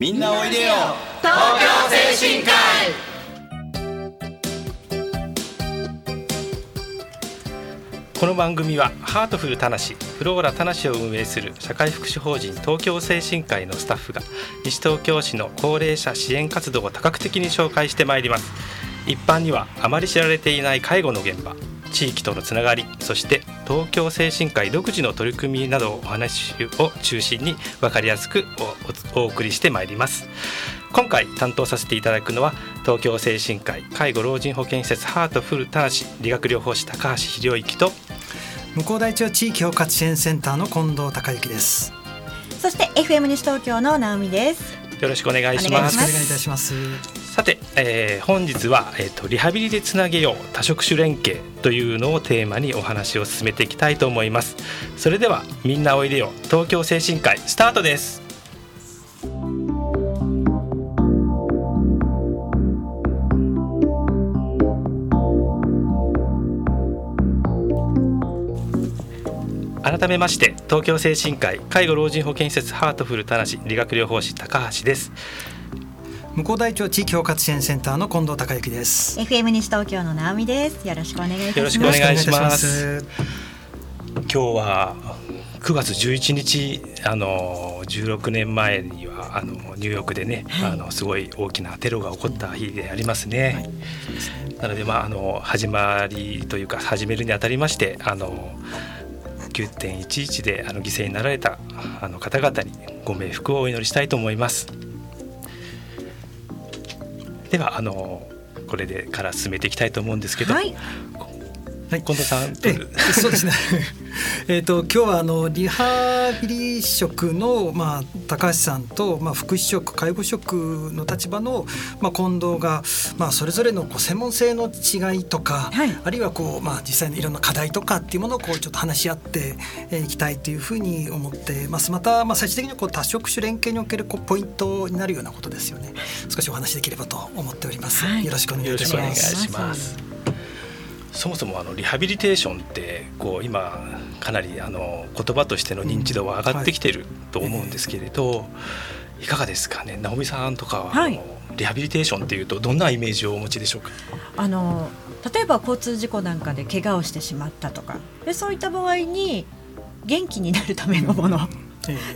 みんなおいでよ。東京精神科医。この番組はハートフルたなしフローラたなしを運営する社会福祉法人東京精神科医のスタッフが西東京市の高齢者支援活動を多角的に紹介してまいります。一般にはあまり知られていない介護の現場地域とのつながりそして東京精神科医独自の取り組みなどお話を中心に分かりやすくお送りしてまいります。今回担当させていただくのは東京精神科医介護老人保健施設ハートフルたなし理学療法士高橋博之と向こう大町地域包括支援センターの近藤孝之です。そして FM 西東京の直美ですよろしくお願いします。お願いいたします。さて、えー、本日は、えーと、リハビリでつなげよう多職種連携というのをテーマにお話を進めていきたいと思います。それではみんなおいでよ東京精神科医スタートです改めまして東京精神科医介護老人保健施設ハートフルたなし理学療法士高橋です。向こう大町地域包括支援センターの近藤孝之です。FM 西東京の直美です。よろしくお願いします。よろしくお願いします。今日は9月11日あの16年前にはあのニューヨークでね、はい、あのすごい大きなテロが起こった日でありますね。はい、なのでまああの始まりというか始めるにあたりましてあの9.11であの犠牲になられたあの方々にご冥福をお祈りしたいと思います。ではあのこれでから進めていきたいと思うんですけど、はい、はい、近藤さんそうですね えっと今日はあのリハビリ職の、まあ、高橋さんと、まあ、福祉職介護職の立場の、まあ、近藤が、まあ、それぞれのこう専門性の違いとか、はい、あるいはこう、まあ、実際のいろんな課題とかっていうものをこうちょっと話し合っていきたいというふうに思ってます。また、まあ、最終的にこう多職種連携におけるこうポイントになるようなことですよね。少しお話できればと思っております。はい、よろしくお願いします。そもそもあのリハビリテーションってこう今かなりあの言葉としての認知度は上がってきてると思うんですけれど、い。かがですかね？直美さんとかは、はい、リハビリテーションっていうとどんなイメージをお持ちでしょうか？あの例えば交通事故なんかで怪我をしてしまったとか。でそういった場合に元気になるためのもの、っ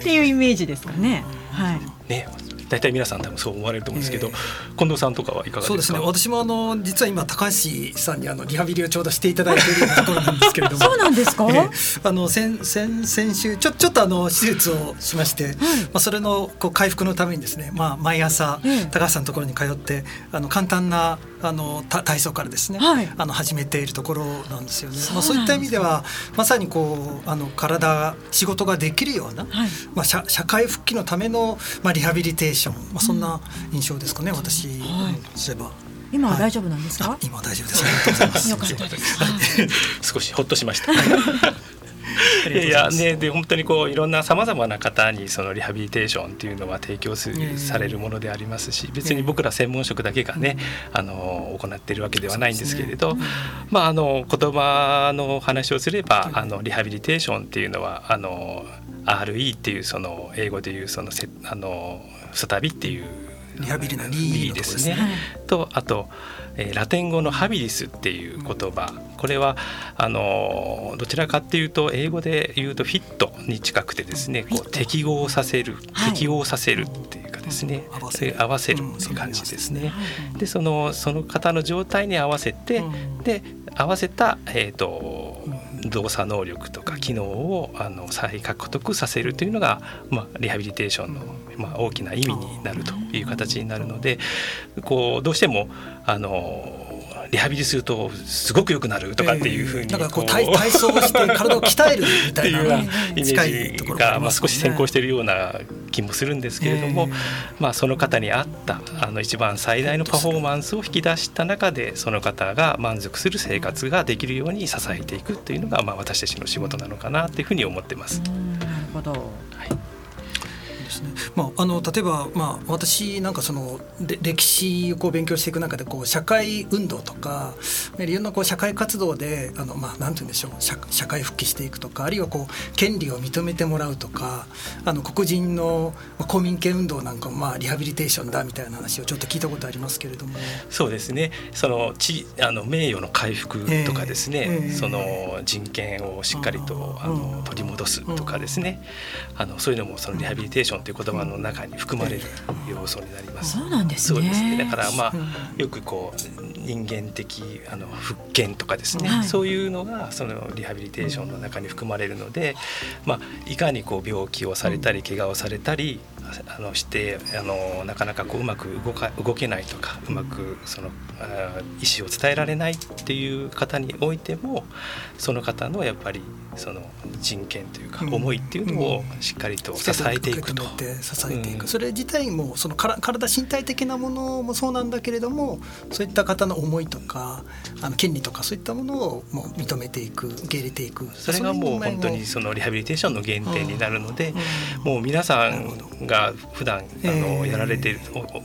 ていうイメージですかね。はい、ね大体皆さん多分そう思われると思うんですけど、えー、近藤さんとかはいかがですか？そうですね。私もあの実は今高橋さんにあのリハビリをちょうどしていただいているところなんですけれども。そうなんですか、えー、あの先先先週ちょちょっとあの手術をしまして、はい、まあ、それのこう回復のためにですね、まあ、毎朝、高橋さんのところに通ってあの簡単なあの体操からですね、はい、あの始めているところなんですよね。そうまあ、そういった意味ではまさにこうあの体仕事ができるような、はい、まあ、社社会復帰のための、まあ、リハビリテーション、まあ、そんな印象ですかね、うん、私すれば。今は大丈夫なんですか、はい、今は大丈夫です。ありがとうございます。よかったです。少しほっとしました。い。やねで本当にこういろんなさまざまな方にそのリハビリテーションっていうのは提供する、されるものでありますし別に僕ら専門職だけがね、あの行っているわけではないんですけれど、まああの言葉の話をすれば、あのリハビリテーションっていうのはあの RE っていうその英語でいうそのせあの再びっていうリハビリのリーですね。とあとえー、ラテン語のハビリスっていう言葉。これはあのどちらかっていうと英語で言うとフィットに近くてですねこう適合させる、はい、適応させるっていうかですね、合わせる。合わせるっていう感じですね。でそのその方の状態に合わせて、で合わせた、えーと、動作能力とか機能をあの再獲得させるというのが、まあ、リハビリテーションの、まあ、大きな意味になるという形になるのでこうどうしてもあのリハビリするとすごく良くなるとかっていうふうに、えー、こう体体操して 体を鍛えるみたいな、ね、イメージが、まあ、少し先行しているような気もするんですけれども、えー、まあ、その方に合ったあの一番最大のパフォーマンスを引き出した中でその方が満足する生活ができるように支えていくというのが、まあ、私たちの仕事なのかなというふうに思ってます。なるほど、はいですね。まああの例えばまあ私なんかその歴史をこう勉強していく中でこう社会運動とかいろんなこう社会活動であのまあなんて言うんでしょう社社会復帰していくとかあるいはこう権利を認めてもらうとかあの黒人の公民権運動なんかもまあリハビリテーションだみたいな話をちょっと聞いたことありますけれども。そうですね。その地あの名誉の回復とかですね。えーえー、その人権をしっかりとあの取り戻すとかですね。あのそういうのもそのリハビリテーションという言葉の中に含まれる要素になります。そうなんですね。そうですね。だからまあよくこう人間的あの復権とかですね、はい、そういうのがそのリハビリテーションの中に含まれるので、まあ、いかにこう病気をされたり怪我をされたりあのしてあのなかなかこううまく動か動けないとかうまくその意思を伝えられないっていう方においてもその方のやっぱりその人権というか思いっていうのをしっかりと支えていくと。支えていく、それ自体もその体身体的なものもそうなんだけれどもそういった方の思いとかあの権利とかそういったものをもう認めていく受け入れていく。それがもう本当にそのリハビリテーションの原点になるので、もう皆さんが普段あのやられている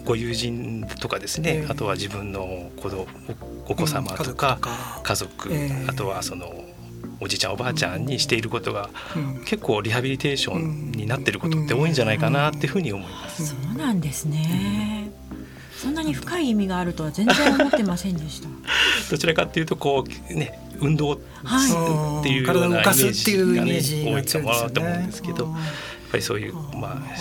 ご友人とかですね、あとは自分の子どお子様とか家族、あとはそのおじいちゃんおばあちゃんにしていることが、結構リハビリテーションになってることって多いんじゃないかなっていうふうに思います。そうなんですね。そんなに深い意味があるとは全然思ってませんでした。どちらかっていうとこうね運動っていうようなイメージがね。多いかもと思うんですけど、ぱりそういうまあなんて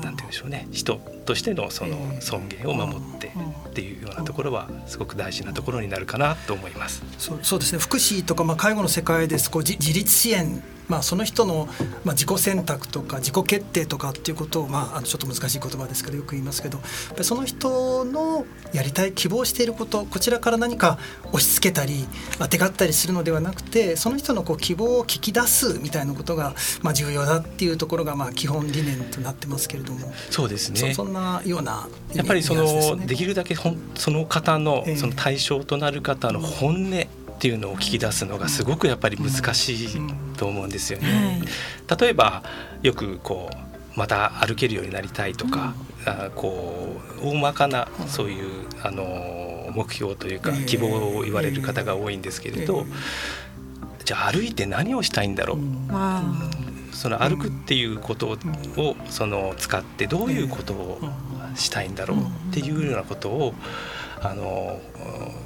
言うんでしょうね人としてのその尊厳を守ってっていうようなところはすごく大事なところになるかなと思います。そうそうですね。福祉とかまあ介護の世界です。こう自立支援。まあ、その人の、まあ、自己選択とか自己決定とかっていうことを、まあ、あのちょっと難しい言葉ですけどよく言いますけどその人のやりたい希望していることこちらから何か押し付けたりあてがったりするのではなくてその人のこう希望を聞き出すみたいなことが、まあ、重要だっていうところが、まあ、基本理念となってますけれども。そうですね。そんなような、ね、やっぱりそのできるだけほんその方のその対象となる方の本音、っていうのを聞き出すのがすごくやっぱり難しいと思うんですよね。例えばよくこうまた歩けるようになりたいとか、あこう大まかなそういうあの目標というか希望を言われる方が多いんですけれど、じゃあ歩いて何をしたいんだろう、その歩くっていうことをその使ってどういうことをしたいんだろうっていうようなことをあの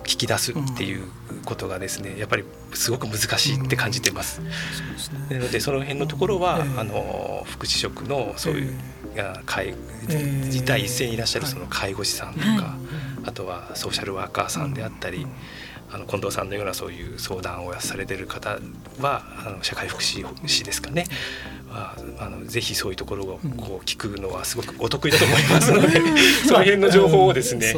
聞き出すっていうことがですねやっぱりすごく難しいって感じてます。なのでその辺のところは、あの福祉職のそういう、介自体一斉にいらっしゃるその介護士さんとか、あとはソーシャルワーカーさんであったり。あの近藤さんのようなそういう相談をされてる方はあの社会福祉士ですかね。はあのぜひそういうところをこう聞くのはすごくお得意だと思いますので、その辺の情報をですね、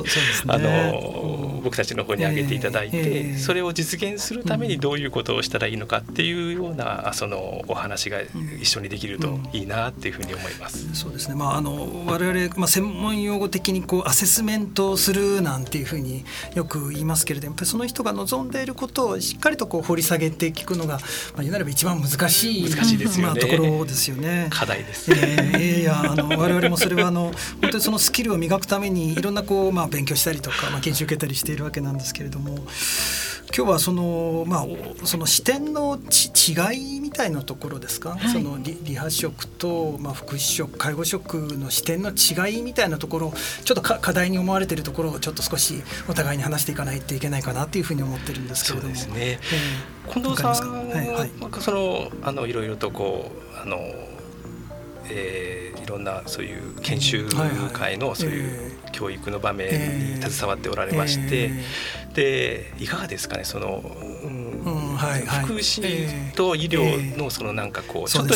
あの僕たちの方に上げていただいて、それを実現するためにどういうことをしたらいいのかっていうようなそのお話が一緒にできるといいなっていうふうに思います。そうですね。まああの我々まあ専門用語的にこうアセスメントをするなんていうふうによく言いますけれども、やっぱりその人が望んでいることをしっかりとこう掘り下げて聞くのが、まあ言うなれば一番難しい難しいですよね。まあ、ところですよね。課題です。えー、いやあの我々もそれはあの本当にそのスキルを磨くためにいろんなこうまあ勉強したりとかまあ研修受けたりしているわけなんですけれども。今日はそのまあその視点の違いみたいなところですか、はい、そのリリハ職とまあ福祉職介護職の視点の違いみたいなところちょっと課題に思われているところをちょっと少しお互いに話していかないといけないかなというふうに思ってるんですけれども。そうですね。えー、近藤さんはいはい、そのあのいろいろとこうあのえー、いろんなそういう研修会のそういう教育の場面に携わっておられまして、でいかがですかねその、うん福祉と医療のそのなんかこうちょっと、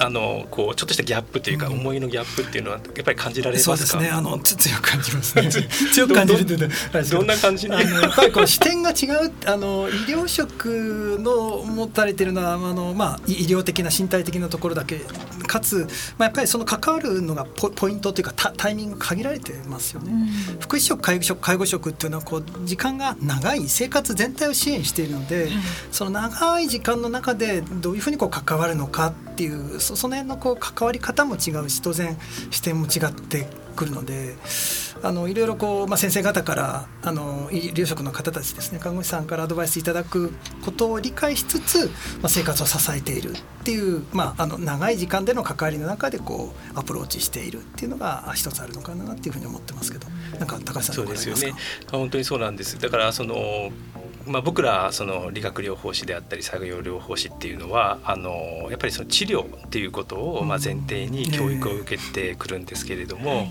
あのこうちょっとしたギャップというか、思いのギャップっていうのはやっぱり感じられますか？そうですね。あの強く感じます、ね。強く感じるってどんな感じに。やっぱりこう視点が違うあの医療職の持たれてるのはあのまあ医療的な身体的なところだけかつまあやっぱりその関わるのがポポイントというかタタイミング限られてますよね。福祉職介護職介護職っていうのはこう時間が長い生活全体を支援しているので、その長い時間の中でどういうふうにこう関わるのかっていうその辺のこう関わり方も違うし当然視点も違ってくるのであのいろいろこう、まあ、先生方からあの医療職の方たちですね看護師さんからアドバイスいただくことを理解しつつ、まあ、生活を支えているっていう、まあ、あの長い時間での関わりの中でこうアプローチしているっていうのが一つあるのかなっていうふうに思ってますけどなんか高橋さんそうですよね。本当にそうなんです。だからそのまあ、僕らその理学療法士であったり作業療法士っていうのはあのやっぱりその治療っていうことをまあ前提に教育を受けてくるんですけれども、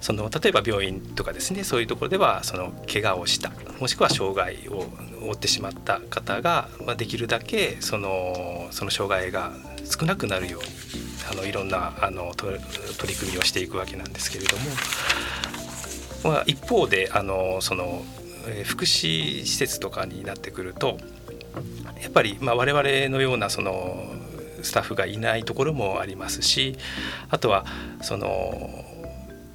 その例えば病院とかですねそういうところではその怪我をしたもしくは障害を負ってしまった方が、まあ、できるだけそのその障害が少なくなるようにあのいろんなあの取り組みをしていくわけなんですけれども、まあ、一方であのそのえ福祉施設とかになってくるとやっぱりまあ我々のようなそのスタッフがいないところもありますしあとはその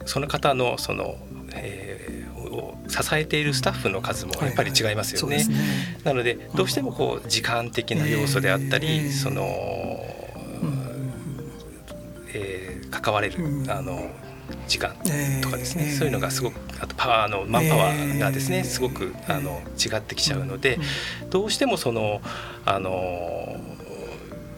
その方のその、えー、支えているスタッフの数もやっぱり違いますよね。はいはいね。なのでどうしてもこう時間的な要素であったり、えー、その、えー、関われる、あの時間とかですね、えー、そういうのがすごくあとパワーのマンパワーがですね、えー、すごくあの違ってきちゃうので、どうしてもそのあの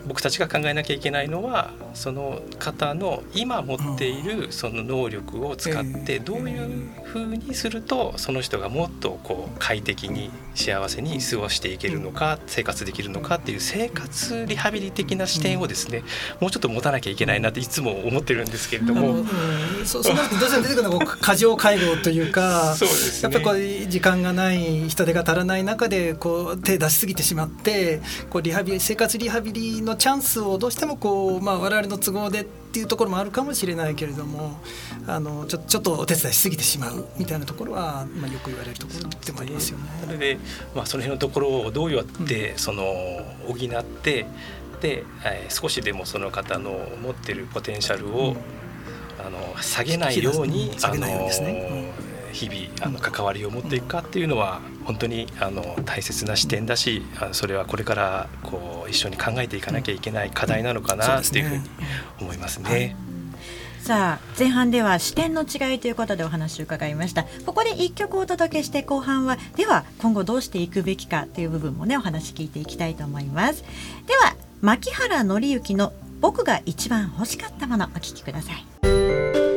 僕たちが考えなきゃいけないのはその方の今持っているその能力を使ってどういうふうにするとその人がもっとこう快適に幸せに過ごしていけるのか生活できるのかっていう生活リハビリ的な視点をですねもうちょっと持たなきゃいけないなっていつも思ってるんですけれども、うん、そうそうなるとどうしても出てくるのは過剰介護というかそうです、ね、やっぱりこう時間がない人手が足らない中でこう手出しすぎてしまってこうリハビリ生活リハビリのチャンスをどうしてもこう、まあ、我々の都合でっていうところもあるかもしれないけれどもあのちょちょっとお手伝いしすぎてしまうみたいなところは、まあ、よく言われるところでもありますよね。それで、まあ、その辺のところをどうやって、うん、その補ってで、えー、少しでもその方の持ってるポテンシャルを、うん、あの下げないように、あの、ね、日々あの関わりを持っていくかっていうのは本当にあの大切な視点だしそれはこれからこう一緒に考えていかなきゃいけない課題なのかなっていうふうに思いますね。さあ前半では視点の違いということでお話を伺いました。ここで一曲お届けして後半はでは今後どうしていくべきかという部分もねお話聞いていきたいと思います。では牧原紀之の僕が一番欲しかったものお聞きください。さ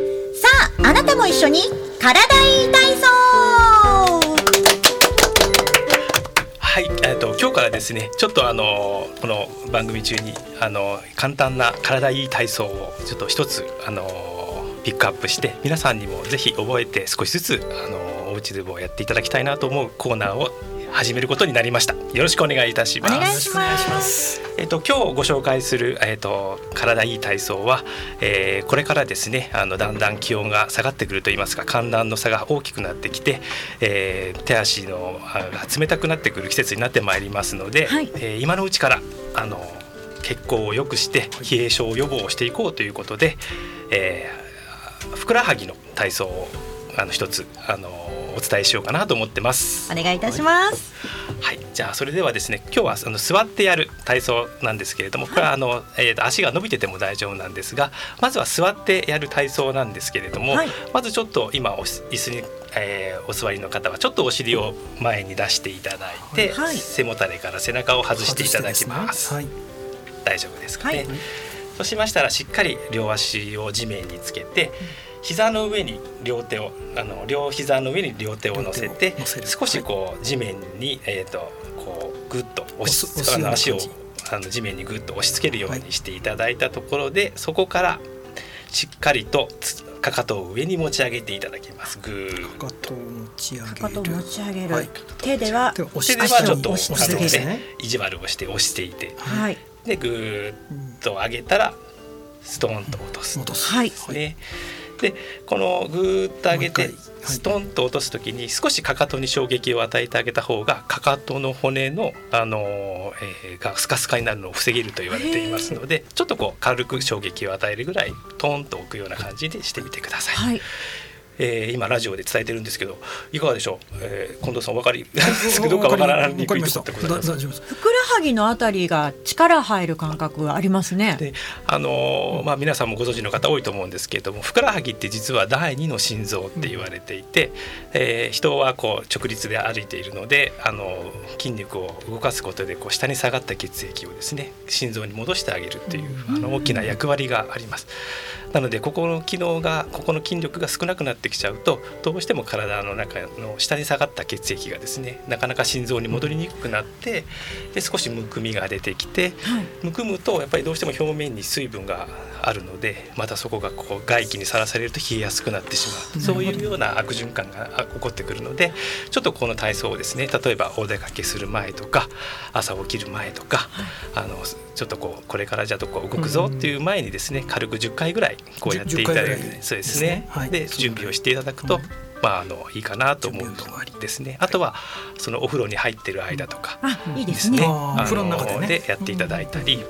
あなたも一緒に体いい体操。はい、えっと今日からですね、ちょっとあのこの番組中にあの簡単な体いい体操をちょっと一つあのピックアップして皆さんにもぜひ覚えて少しずつあのお家でもやっていただきたいなと思うコーナーを始めることになりました。よろしくお願いいたします。お願いします。えっと今日ご紹介するえっと体いい体操は、えー、これからですねあのだんだん気温が下がってくると言いますか寒暖の差が大きくなってきて、えー、手足のが冷たくなってくる季節になってまいりますので、はい、えー、今のうちからあの血行を良くして冷え症予防をしていこうということで、えー、ふくらはぎの体操をあの一つあのお伝えしようかなと思ってます。お願いいたします。はい、じゃあそれではですね今日はあの座ってやる体操なんですけれどもこれはあの、えー、と足が伸びてても大丈夫なんですがまずは座ってやる体操なんですけれども、はい、まずちょっと今お椅子に、えー、お座りの方はちょっとお尻を前に出していただいて、はい、背もたれから背中を外していただきます、ねはい、大丈夫ですかね、そうしましたらしっかり両足を地面につけて、膝の上に両手をあの両膝の上に両手を乗せて少しこう地面に、えー、とこうグッと押しあの足をあの地面にグッと押し付けるようにしていただいたところで、そこからしっかりとかかとを上に持ち上げていただきます。ぐーかかとを持ち上げる。かかとを持ち上げる。はい、手では手ではちょっと押してね、意地悪をして押していて、はい、でぐーっと上げたらストーンと落とす。落とす。はい。ね。でこのぐーっと上げてストンと落とす時に少しかかとに衝撃を与えてあげた方がかかとの骨の、あのえー、がスカスカになるのを防げると言われていますのでちょっとこう軽く衝撃を与えるぐらいトンと置くような感じでしてみてください。はいえー、今ラジオで伝えてるんですけどいかがでしょう、えー、近藤さんお分かり？どうかわからないふくらはぎのあたりが力入る感覚がありますね。であのまあ、皆さんもご存知の方多いと思うんですけれどもふくらはぎって実は第二の心臓って言われていて、えー、人はこう直立で歩いているのであの筋肉を動かすことでこう下に下がった血液をですね心臓に戻してあげるっていうあの大きな役割があります。なのでここの機能がここの筋力が少なくなってきちゃうとどうしても体の中の下に下がった血液がですねなかなか心臓に戻りにくくなってで少しむくみが出てきて、はい、むくむとやっぱりどうしても表面に水分があるのでまたそこがこう外気にさらされると冷えやすくなってしまう。そういうような悪循環が起こってくるのでちょっとこの体操をですね例えばお出かけする前とか朝起きる前とか、はい、あのちょっとこうこれからじゃあどこ動くぞっていう前にですね軽く10回ぐらいこうやっていただいてそうですね、はい、で準備をしていただくと、まあ、あのいいかなと思うとですね。あとはそのお風呂に入ってる間とかですね。お風呂の中でやっていただいたり、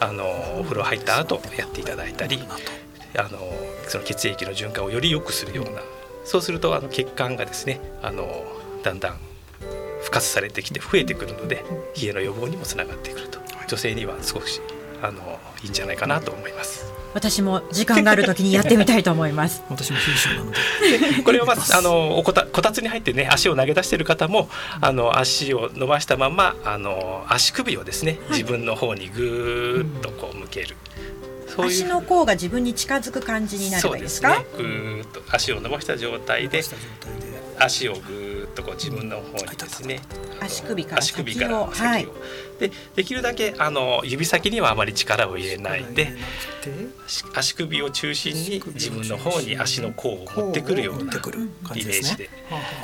あのお風呂入った後やっていただいたり、あのその血液の循環をより良くするような、そうするとあの血管がですね、あのだんだん復活されてきて増えてくるので冷えの予防にもつながってくると。女性には少しあのいいんじゃないかなと思います。私も時間がある時にやってみたいと思います。私もなので。これはまああのこたこたつに入ってね足を投げ出している方もあの足を伸ばしたままあの足首をですね、自分の方にぐーっとこう向ける。うう足の甲が自分に近づく感じになればいいですか？すね、ぐーっと足を伸ばした状態で足をぐーっとこう自分の方にですね。足首から先をはい、でできるだけあの指先にはあまり力を入れないで足首を中心に自分の方に足の甲を持ってくるようなイメージで。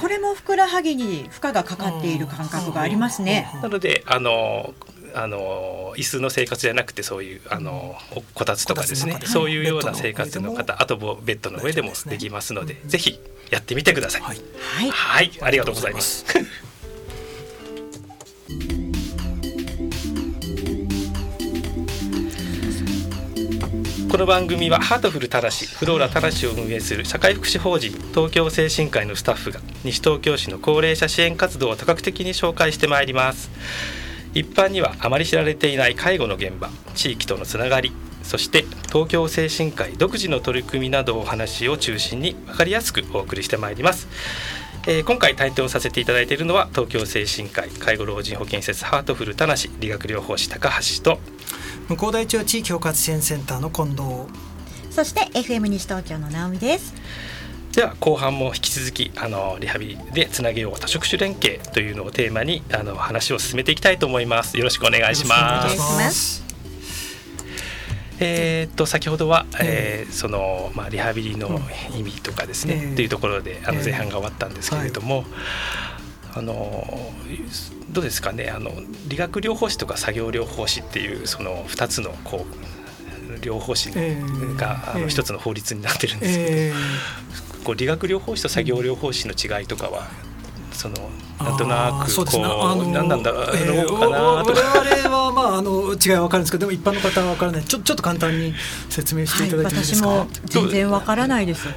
これもふくらはぎに負荷がかかっている感覚がありますね。なのであのあの椅子の生活じゃなくてそういうあのこたつとかですね、そういうような生活の方あとベッドの上でもできますので、ぜひやってみてください。はい、はい、ありがとうございます。この番組はハートフルただしフローラただしを運営する社会福祉法人東京聖新会のスタッフが西東京市の高齢者支援活動を多角的に紹介してまいります。一般にはあまり知られていない介護の現場地域とのつながりそして東京聖新会独自の取り組みなどお話を中心に分かりやすくお送りしてまいります。えー、今回担当させていただいているのは東京精神科医介護老人保健施設ハートフルたなし理学療法士高橋と向こう大町地域包括支援センターの近藤。そして FM 西東京の直美です。では後半も引き続きあのリハビリでつなげよう多職種連携というのをテーマにあの話を進めていきたいと思います。よろしくお願いします。えー、と先ほどは、えー、そのまあリハビリの意味とかですね、うん、というところであの前半が終わったんですけれども、あのどうですかねあの理学療法士とか作業療法士っていうその2つのこう療法士が、あの一つの法律になってるんですけど、こう理学療法士と作業療法士の違いとかはそのなんとなくこう、ね、あの何なんだろうかなとか、えー、我々はまああの違いは分かるんですけどでも一般の方は分からない。ちょちょっと簡単に説明していただいていいですか、はい、私も全然分からないです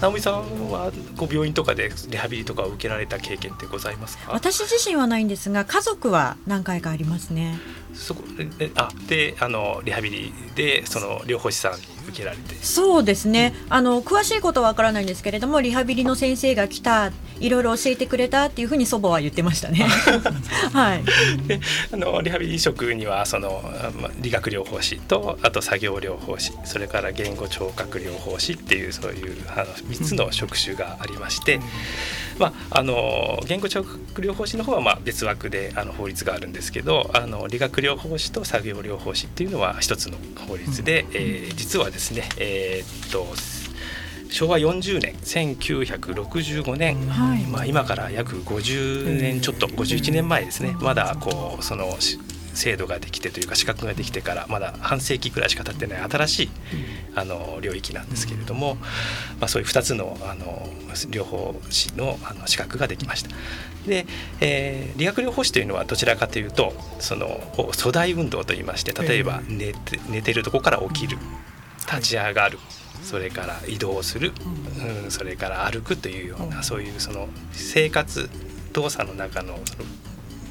直美さんはご病院とかでリハビリとかを受けられた経験ってございますか？私自身はないんですが家族は何回かありますね。そこであであのリハビリでその療法士さんに受けられてそうですねあの詳しいことはわからないんですけれどもリハビリの先生が来たいろいろ教えてくれたっていうふうに祖母は言ってましたね。はい。あのリハビリ職にはその、ま、理学療法士とあと作業療法士それから言語聴覚療法士っていうそういうあの3つの職種がありまして、まあ、あの言語聴覚療法士の方はまあ別枠であの法律があるんですけどあの理学療法士と作業療法士っていうのは一つの法律で、うん、えー、実はですね、えー、っと昭和40年1965年、はい、まあ、今から約50年ちょっと51年前ですね。まだこうその制度ができてというか資格ができてからまだ半世紀ぐらいしか経ってない新しいあの領域なんですけれども、まあ、そういう2つのあの療法士のあの資格ができました。で、えー、理学療法士というのはどちらかというとその粗大運動といいまして例えば寝て寝てるとこから起きる立ち上がるそれから移動する、うん、それから歩くというようなそういうその生活動作の中の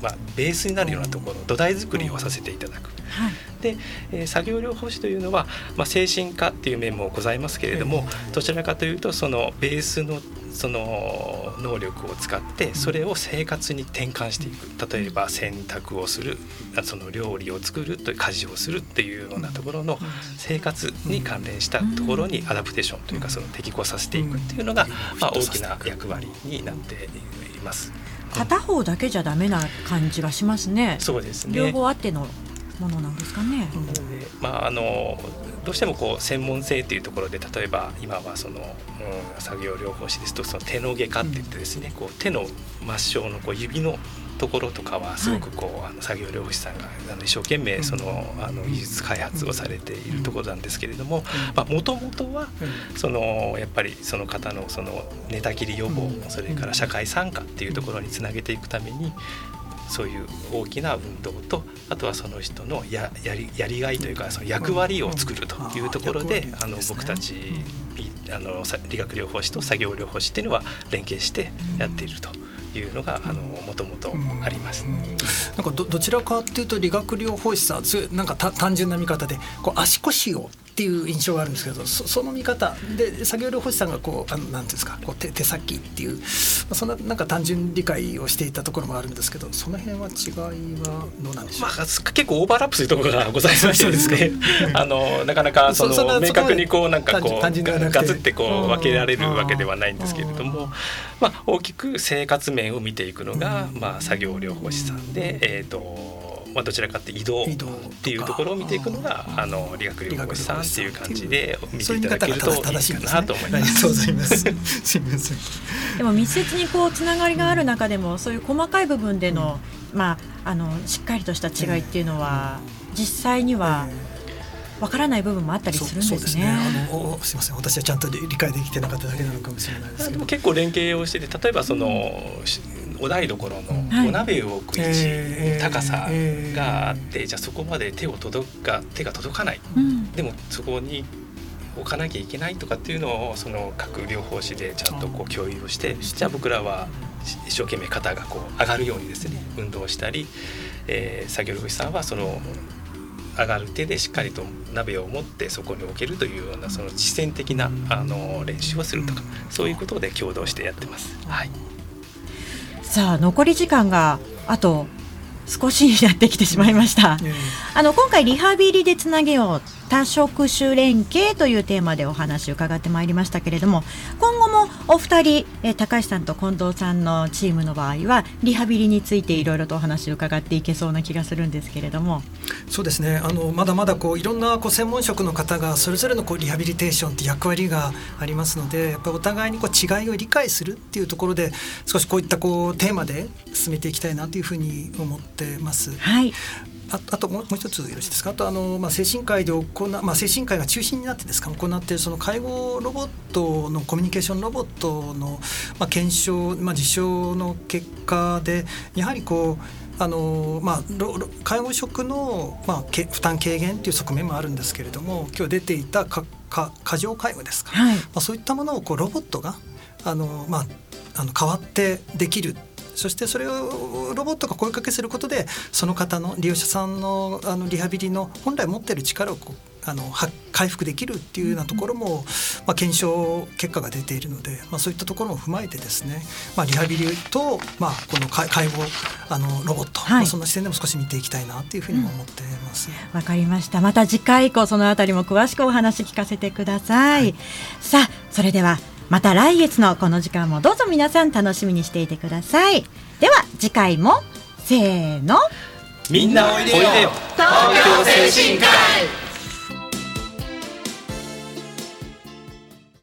まあ、ベースになるようなところ土台作りをさせていただく。はい、で、えー、作業療法士というのは、まあ、精神科っていう面もございますけれども、どちらかというとそのベースのその能力を使ってそれを生活に転換していく。例えば洗濯をするその料理を作るという家事をするっていうようなところの生活に関連したところにアダプテーションというかその適合させていくっていうのが、まあ、大きな役割になっています。片方だけじゃダメな感じがしますね。そうですね。両方あってのものなんですかね。まああのどうしてもこう専門性というところで例えば今はその、うん、作業療法士ですとその手の外科って言ってですね、こう手の末梢のこう指のところとかはすごくこう、はい、あの作業療法士さんがあの一生懸命そのあの技術開発をされているところなんですけれどももともとはそのやっぱりその方のその寝たきり予防それから社会参加っていうところにつなげていくためにそういう大きな運動とあとはその人のややりやりがいというかその役割を作るというところで、あの僕たちあの理学療法士と作業療法士っていうのは連携してやっていると。いうのがあのもともとあります。なんかどどちらかっていうと理学療法士さんなんか単純な見方でこう足腰をっていう印象があるんですけどそその見方。で作業療法士さんがこうあのなんていうんですかこう手手先っていう、まあ、そんななんか単純理解をしていたところもあるんですけどその辺は違いはどうなんでしょう、まあ、結構オーバーラップするところがございましてですね。あのなかなかその明確にこうなんかこうガツってこう分けられるわけではないんですけれども、まあ、大きく生活面を見ていくのが、まあ、作業療法士さんで、えーとまあ、どちらかって移動っていうところを見ていくのがあの理学療法士さんっていう感じで見ていただけるといいかなと思います。す。みません。でも密接にこうつながりがある中でもそういう細かい部分での、まああのしっかりとした違いっていうのは、実際には、わからない部分もあったりするんですね。あのすみません、私はちゃんと理解できてなかっただけなのかもしれないですけど。結構連携をしてて、例えばその、うんお台所のお鍋を置く位置、高さがあって、じゃあそこまで手を届か手が届かない、でもそこに置かなきゃいけないとかっていうのをその各療法士でちゃんとこう共有をしてじゃあ僕らは一生懸命肩がこう上がるようにですね運動したり、えー、作業療法士さんはその上がる手でしっかりと鍋を持ってそこに置けるというようなその実践的なあの練習をするとかそういうことで共同してやってます。はいさあ残り時間があと少しになってきてしまいました。あの今回リハビリでつなげよう多職種連携というテーマでお話を伺ってまいりましたけれども今後もお二人、え高橋さんと近藤さんのチームの場合はリハビリについていろいろとお話を伺っていけそうな気がするんですけれども。そうですね。あのまだまだこういろんなこう専門職の方がそれぞれのこうリハビリテーションって役割がありますのでやっぱりお互いにこう違いを理解するっていうところで少しこういったこうテーマで進めていきたいなというふうに思ってます。はいああともう一つよろしいですか？あとあの、まあ、精神科医で行まあ、精神科医が中心になってですか？行っているその介護ロボットのコミュニケーションロボットの、まあ、検証、まあ、実証の結果でやはりこうあのまあ、介護職の、まあ、負担軽減という側面もあるんですけれども今日出ていたかか過剰介護ですか、はい、まあ、そういったものをこうロボットがあの、まあ、あの代わってできるそしてそれをロボットが声かけすることでその方の利用者さんのあのリハビリの本来持っている力をあの回復できるっていうようなところも、まあ、検証結果が出ているので、まあ、そういったところも踏まえてですね、まあ、リハビリと、まあ、この介護あのロボット、はい、まあ、そんな視点でも少し見ていきたいなというふうに思ってます。わ、うん、かりました。また次回以降そのあたりも詳しくお話聞かせてください、はい、さあそれではまた来月のこの時間もどうぞ皆さん楽しみにしていてください。では次回もせーの。みんなおいでよ。東京精神科医